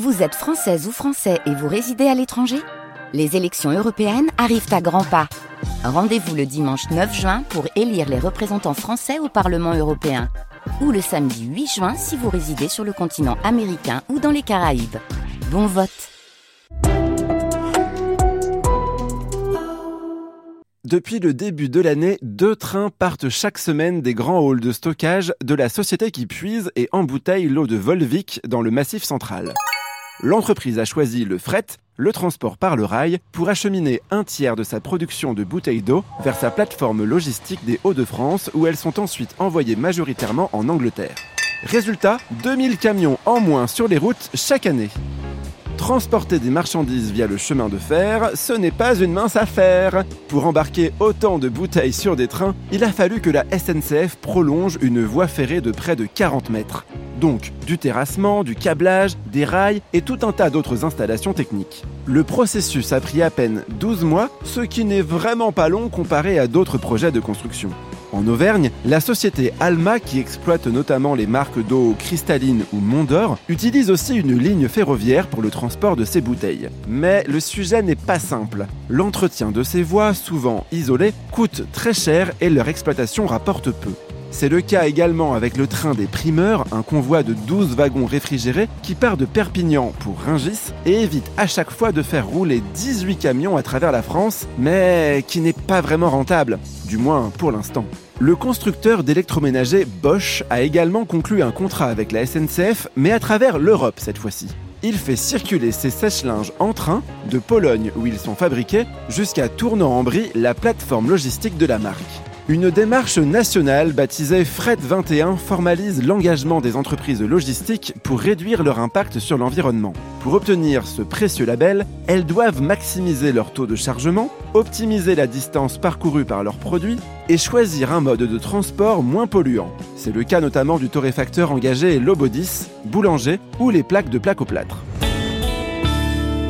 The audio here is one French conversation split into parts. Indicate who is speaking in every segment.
Speaker 1: Vous êtes française ou français et vous résidez à l'étranger? Les élections européennes arrivent à grands pas. Rendez-vous le dimanche 9 juin pour élire les représentants français au Parlement européen. Ou le samedi 8 juin si vous résidez sur le continent américain ou dans les Caraïbes. Bon vote
Speaker 2: Depuis le début de l'année, deux trains partent chaque semaine des grands halls de stockage de la société qui puise et embouteille l'eau de Volvic dans le massif central l'entreprise a choisi le fret, le transport par le rail, pour acheminer un tiers de sa production de bouteilles d'eau vers sa plateforme logistique des Hauts-de-France où elles sont ensuite envoyées majoritairement en Angleterre. Résultat, 2000 camions en moins sur les routes chaque année. Transporter des marchandises via le chemin de fer, ce n'est pas une mince affaire. Pour embarquer autant de bouteilles sur des trains, il a fallu que la SNCF prolonge une voie ferrée de près de 40 mètres. Donc du terrassement, du câblage, des rails et tout un tas d'autres installations techniques. Le processus a pris à peine 12 mois, ce qui n'est vraiment pas long comparé à d'autres projets de construction. En Auvergne, la société Alma, qui exploite notamment les marques d'eau cristalline ou Mondor, utilise aussi une ligne ferroviaire pour le transport de ses bouteilles. Mais le sujet n'est pas simple. L'entretien de ces voies, souvent isolées, coûte très cher et leur exploitation rapporte peu. C'est le cas également avec le train des primeurs, un convoi de 12 wagons réfrigérés qui part de Perpignan pour Ringis et évite à chaque fois de faire rouler 18 camions à travers la France, mais qui n'est pas vraiment rentable, du moins pour l'instant. Le constructeur d'électroménager Bosch a également conclu un contrat avec la SNCF, mais à travers l'Europe cette fois-ci. Il fait circuler ses sèche-linges en train de Pologne où ils sont fabriqués jusqu'à Tournant-en-Brie, la plateforme logistique de la marque. Une démarche nationale baptisée Fret 21 formalise l'engagement des entreprises logistiques pour réduire leur impact sur l'environnement. Pour obtenir ce précieux label, elles doivent maximiser leur taux de chargement, optimiser la distance parcourue par leurs produits et choisir un mode de transport moins polluant. C'est le cas notamment du torréfacteur engagé Lobodis, boulanger ou les plaques de plaques au plâtre.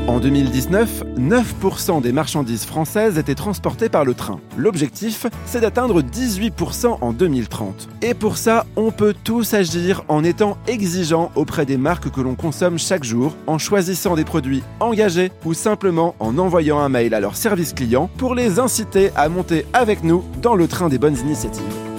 Speaker 2: En 2019, 9% des marchandises françaises étaient transportées par le train. L'objectif, c'est d'atteindre 18% en 2030. Et pour ça, on peut tous agir en étant exigeants auprès des marques que l'on consomme chaque jour, en choisissant des produits engagés ou simplement en envoyant un mail à leur service client pour les inciter à monter avec nous dans le train des bonnes initiatives.